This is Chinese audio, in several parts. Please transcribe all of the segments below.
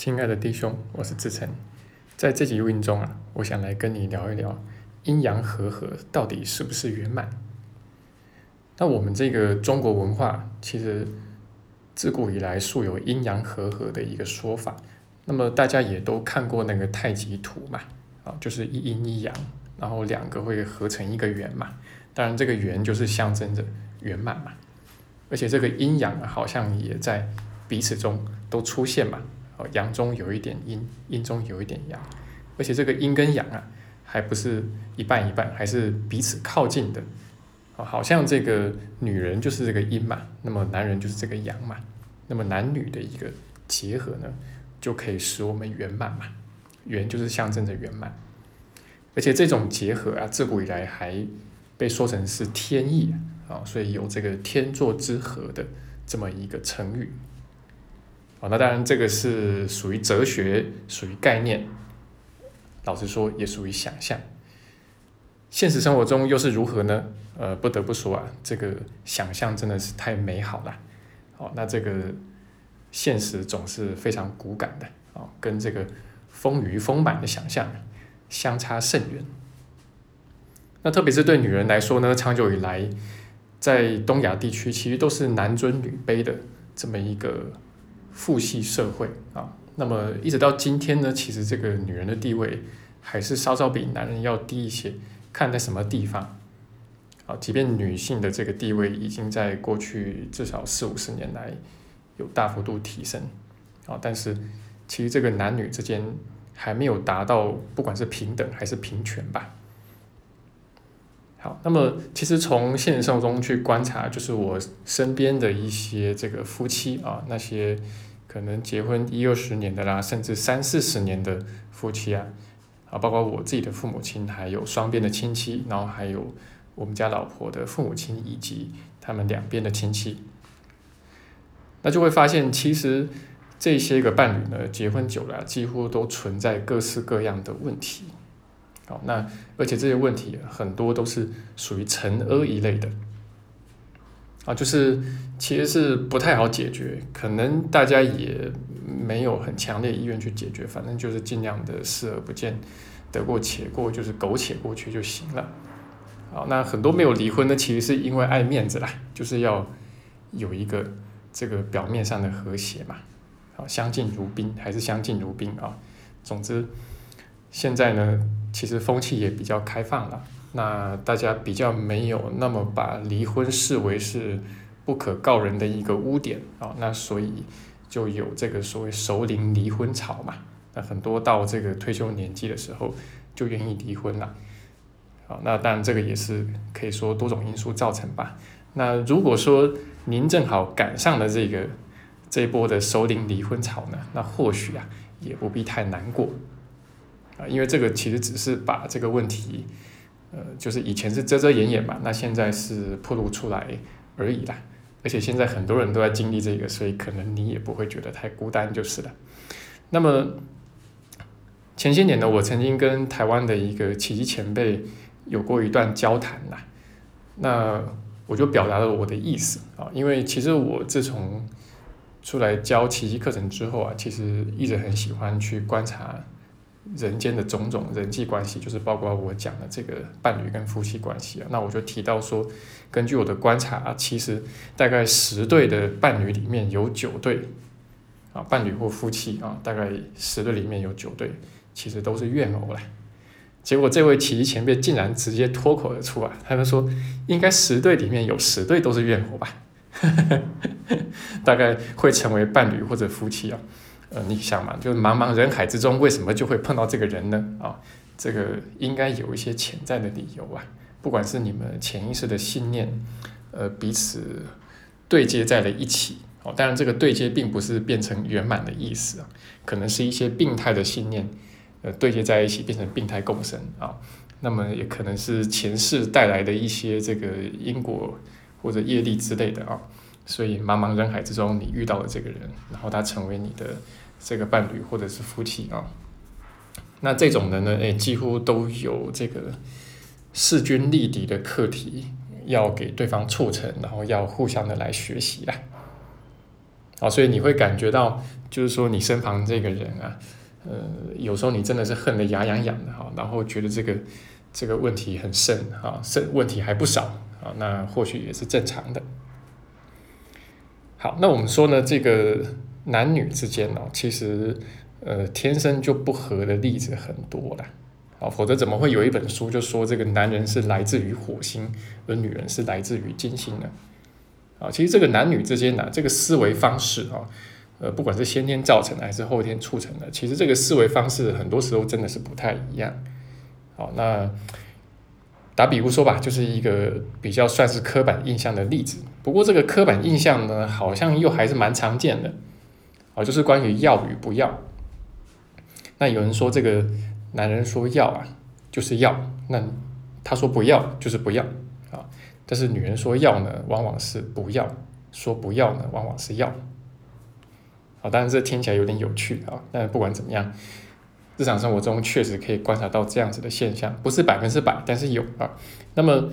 亲爱的弟兄，我是志成，在这集录音中啊，我想来跟你聊一聊阴阳和合到底是不是圆满。那我们这个中国文化其实自古以来素有阴阳和合的一个说法，那么大家也都看过那个太极图嘛，啊，就是一阴一阳，然后两个会合成一个圆嘛，当然这个圆就是象征着圆满嘛，而且这个阴阳，好像也在彼此中都出现嘛。阳中有一点阴，阴中有一点阳，而且这个阴跟阳啊，还不是一半一半，还是彼此靠近的。哦，好像这个女人就是这个阴嘛，那么男人就是这个阳嘛，那么男女的一个结合呢，就可以使我们圆满嘛。圆就是象征着圆满，而且这种结合啊，自古以来还被说成是天意啊，所以有这个天作之合的这么一个成语。哦，那当然，这个是属于哲学，属于概念。老实说，也属于想象。现实生活中又是如何呢？呃，不得不说啊，这个想象真的是太美好了。哦，那这个现实总是非常骨感的哦，跟这个丰腴丰满的想象相差甚远。那特别是对女人来说呢，长久以来在东亚地区，其实都是男尊女卑的这么一个。父系社会啊，那么一直到今天呢，其实这个女人的地位还是稍稍比男人要低一些。看在什么地方啊？即便女性的这个地位已经在过去至少四五十年来有大幅度提升啊，但是其实这个男女之间还没有达到不管是平等还是平权吧。好，那么其实从现实生活中去观察，就是我身边的一些这个夫妻啊，那些。可能结婚一二十年的啦，甚至三四十年的夫妻啊，啊，包括我自己的父母亲，还有双边的亲戚，然后还有我们家老婆的父母亲以及他们两边的亲戚，那就会发现，其实这些个伴侣呢，结婚久了，几乎都存在各式各样的问题。好，那而且这些问题很多都是属于尘埃一类的。啊，就是其实是不太好解决，可能大家也没有很强烈意愿去解决，反正就是尽量的视而不见，得过且过，就是苟且过去就行了。好，那很多没有离婚的，其实是因为爱面子啦，就是要有一个这个表面上的和谐嘛。好，相敬如宾还是相敬如宾啊。总之，现在呢，其实风气也比较开放了。那大家比较没有那么把离婚视为是不可告人的一个污点啊，那所以就有这个所谓熟龄离婚潮嘛。那很多到这个退休年纪的时候就愿意离婚了。好，那当然这个也是可以说多种因素造成吧。那如果说您正好赶上了这个这一波的熟龄离婚潮呢，那或许啊也不必太难过啊，因为这个其实只是把这个问题。呃，就是以前是遮遮掩掩嘛，那现在是暴露出来而已啦。而且现在很多人都在经历这个，所以可能你也不会觉得太孤单就是了。那么前些年呢，我曾经跟台湾的一个奇迹前辈有过一段交谈啦。那我就表达了我的意思啊，因为其实我自从出来教奇迹课程之后啊，其实一直很喜欢去观察。人间的种种人际关系，就是包括我讲的这个伴侣跟夫妻关系啊。那我就提到说，根据我的观察，啊其实大概十对的伴侣里面有九对啊，伴侣或夫妻啊，大概十对里面有九对，其实都是怨偶了。结果这位奇迹前辈竟然直接脱口而出啊，他就说，应该十对里面有十对都是怨偶吧，大概会成为伴侣或者夫妻啊。呃，你想嘛，就是茫茫人海之中，为什么就会碰到这个人呢？啊，这个应该有一些潜在的理由啊。不管是你们潜意识的信念，呃，彼此对接在了一起，哦，当然这个对接并不是变成圆满的意思啊，可能是一些病态的信念，呃，对接在一起变成病态共生啊。那么也可能是前世带来的一些这个因果或者业力之类的啊。所以茫茫人海之中，你遇到了这个人，然后他成为你的这个伴侣或者是夫妻啊，那这种人呢，哎，几乎都有这个势均力敌的课题要给对方促成，然后要互相的来学习啊。啊，所以你会感觉到，就是说你身旁这个人啊，呃，有时候你真的是恨得牙痒痒的哈，然后觉得这个这个问题很深啊，深问题还不少啊，那或许也是正常的。好，那我们说呢，这个男女之间哦，其实呃天生就不合的例子很多了，啊，否则怎么会有一本书就说这个男人是来自于火星，而女人是来自于金星呢？啊，其实这个男女之间呢，这个思维方式啊，呃，不管是先天造成的还是后天促成的，其实这个思维方式很多时候真的是不太一样。好，那打比如说吧，就是一个比较算是刻板印象的例子。不过这个刻板印象呢，好像又还是蛮常见的。啊，就是关于要与不要。那有人说这个男人说要啊，就是要；那他说不要，就是不要啊。但是女人说要呢，往往是不要；说不要呢，往往是要。啊，当然这听起来有点有趣啊。但不管怎么样，日常生活中确实可以观察到这样子的现象，不是百分之百，但是有啊。那么，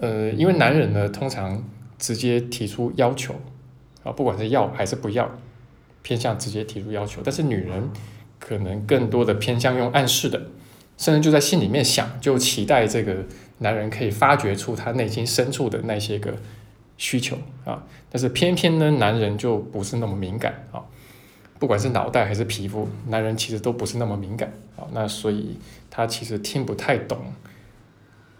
呃，因为男人呢，通常直接提出要求啊，不管是要还是不要，偏向直接提出要求。但是女人可能更多的偏向用暗示的，甚至就在心里面想，就期待这个。男人可以发掘出他内心深处的那些个需求啊，但是偏偏呢，男人就不是那么敏感啊，不管是脑袋还是皮肤，男人其实都不是那么敏感啊，那所以他其实听不太懂，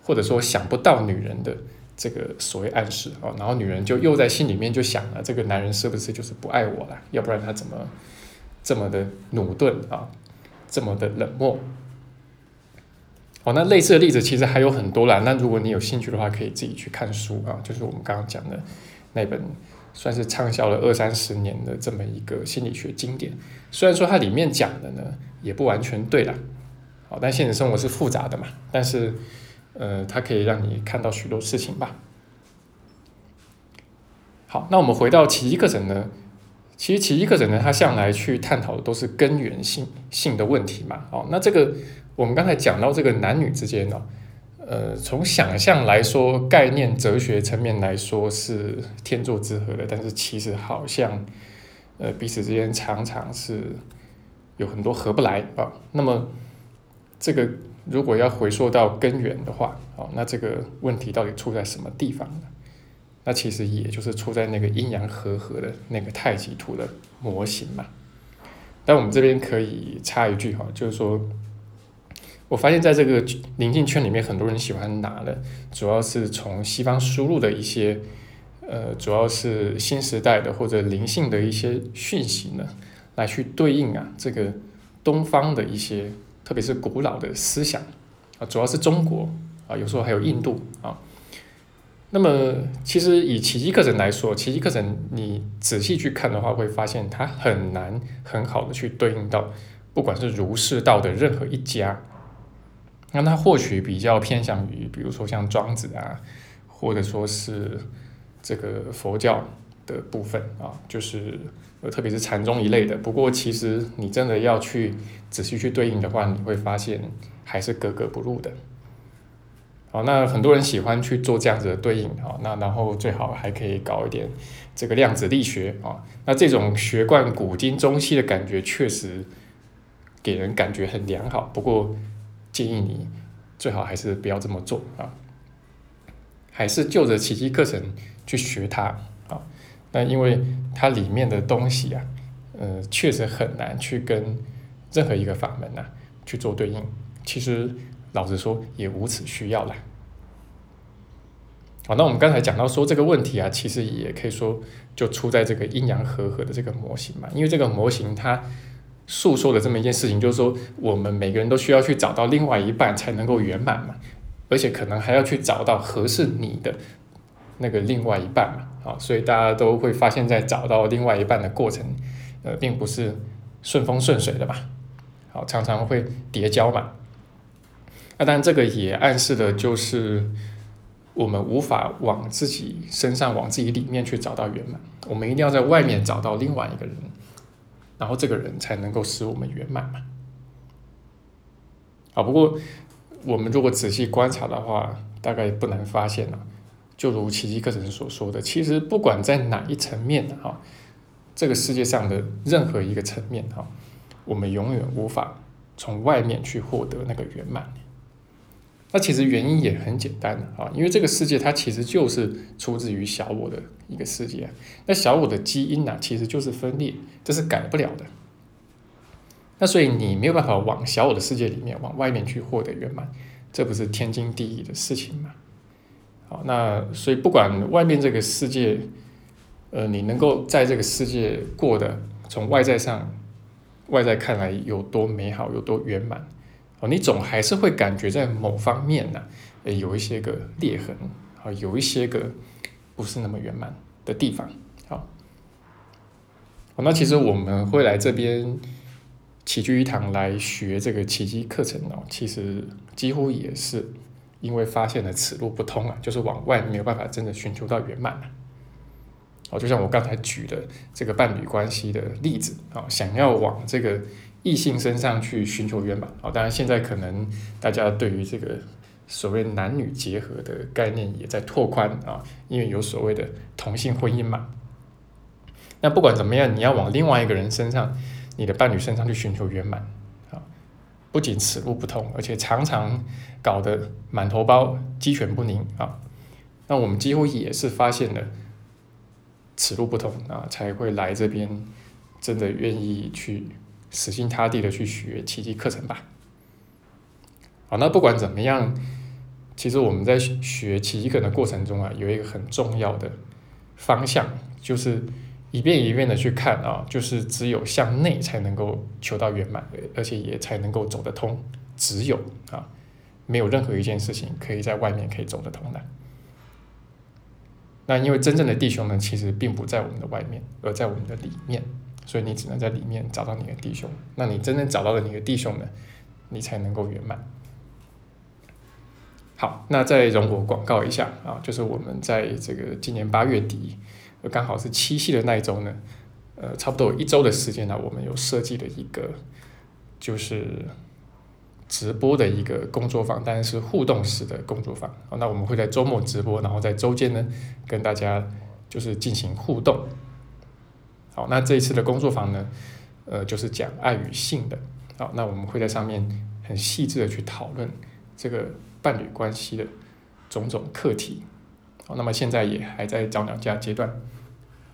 或者说想不到女人的这个所谓暗示啊，然后女人就又在心里面就想了，这个男人是不是就是不爱我了？要不然他怎么这么的努钝啊，这么的冷漠？哦，那类似的例子其实还有很多啦。那如果你有兴趣的话，可以自己去看书啊。就是我们刚刚讲的那本，算是畅销了二三十年的这么一个心理学经典。虽然说它里面讲的呢，也不完全对啦。好，但现实生活是复杂的嘛。但是，呃，它可以让你看到许多事情吧。好，那我们回到奇迹课程呢？其实奇迹课程呢，它向来去探讨的都是根源性性的问题嘛。哦，那这个。我们刚才讲到这个男女之间呢，呃，从想象来说，概念哲学层面来说是天作之合的，但是其实好像，呃，彼此之间常常是有很多合不来啊。那么，这个如果要回溯到根源的话，哦，那这个问题到底出在什么地方呢？那其实也就是出在那个阴阳和合的那个太极图的模型嘛。但我们这边可以插一句哈，就是说。我发现，在这个灵性圈里面，很多人喜欢拿的，主要是从西方输入的一些，呃，主要是新时代的或者灵性的一些讯息呢，来去对应啊这个东方的一些，特别是古老的思想啊，主要是中国啊，有时候还有印度啊。那么，其实以奇迹课程来说，奇迹课程你仔细去看的话，会发现它很难很好的去对应到，不管是儒释道的任何一家。那他或许比较偏向于，比如说像庄子啊，或者说是这个佛教的部分啊，就是呃特别是禅宗一类的。不过其实你真的要去仔细去对应的话，你会发现还是格格不入的。好，那很多人喜欢去做这样子的对应啊，那然后最好还可以搞一点这个量子力学啊，那这种学贯古今中西的感觉，确实给人感觉很良好。不过。建议你最好还是不要这么做啊，还是就着奇迹课程去学它啊。那因为它里面的东西啊，呃，确实很难去跟任何一个法门呐去做对应。其实老实说，也无此需要了。好，那我们刚才讲到说这个问题啊，其实也可以说就出在这个阴阳和合的这个模型嘛，因为这个模型它。诉说的这么一件事情，就是说我们每个人都需要去找到另外一半才能够圆满嘛，而且可能还要去找到合适你的那个另外一半嘛，啊，所以大家都会发现，在找到另外一半的过程，呃，并不是顺风顺水的吧，好，常常会叠交嘛。那当然，这个也暗示的就是我们无法往自己身上、往自己里面去找到圆满，我们一定要在外面找到另外一个人。然后这个人才能够使我们圆满嘛。啊，不过我们如果仔细观察的话，大概不难发现啊，就如奇迹课程所说的，其实不管在哪一层面啊，这个世界上的任何一个层面哈，我们永远无法从外面去获得那个圆满。那其实原因也很简单啊，因为这个世界它其实就是出自于小我的一个世界，那小我的基因呢，其实就是分裂，这是改不了的。那所以你没有办法往小我的世界里面，往外面去获得圆满，这不是天经地义的事情吗？好，那所以不管外面这个世界，呃，你能够在这个世界过的从外在上，外在看来有多美好，有多圆满。哦，你总还是会感觉在某方面呢，呃，有一些个裂痕，啊，有一些个不是那么圆满的地方，好，那其实我们会来这边齐聚一堂来学这个奇迹课程哦，其实几乎也是因为发现了此路不通啊，就是往外没有办法真的寻求到圆满了。哦，就像我刚才举的这个伴侣关系的例子啊，想要往这个。异性身上去寻求圆满啊！当然，现在可能大家对于这个所谓男女结合的概念也在拓宽啊，因为有所谓的同性婚姻嘛。那不管怎么样，你要往另外一个人身上，你的伴侣身上去寻求圆满啊，不仅此路不通，而且常常搞得满头包、鸡犬不宁啊。那我们几乎也是发现了此路不通啊，才会来这边，真的愿意去。死心塌地的去学奇迹课程吧。好，那不管怎么样，其实我们在学奇迹课程的过程中啊，有一个很重要的方向，就是一遍一遍的去看啊，就是只有向内才能够求到圆满，而且也才能够走得通。只有啊，没有任何一件事情可以在外面可以走得通的。那因为真正的弟兄们，其实并不在我们的外面，而在我们的里面。所以你只能在里面找到你的弟兄，那你真正找到了你的弟兄呢，你才能够圆满。好，那再容我广告一下啊，就是我们在这个今年八月底，刚好是七夕的那一周呢，呃，差不多有一周的时间呢，我们有设计了一个就是直播的一个工作坊，当然是互动式的工作坊。那我们会在周末直播，然后在周间呢跟大家就是进行互动。好，那这一次的工作坊呢，呃，就是讲爱与性的。好，那我们会在上面很细致的去讨论这个伴侣关系的种种课题。好，那么现在也还在找娘家阶段。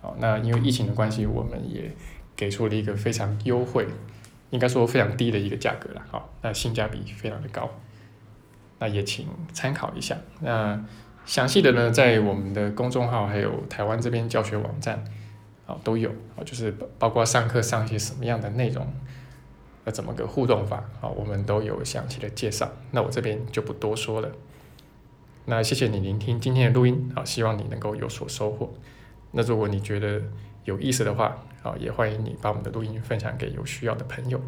好，那因为疫情的关系，我们也给出了一个非常优惠，应该说非常低的一个价格了。好，那性价比非常的高。那也请参考一下。那详细的呢，在我们的公众号还有台湾这边教学网站。啊，都有啊，就是包括上课上一些什么样的内容，啊，怎么个互动法啊，我们都有详细的介绍。那我这边就不多说了。那谢谢你聆听今天的录音啊，希望你能够有所收获。那如果你觉得有意思的话啊，也欢迎你把我们的录音分享给有需要的朋友。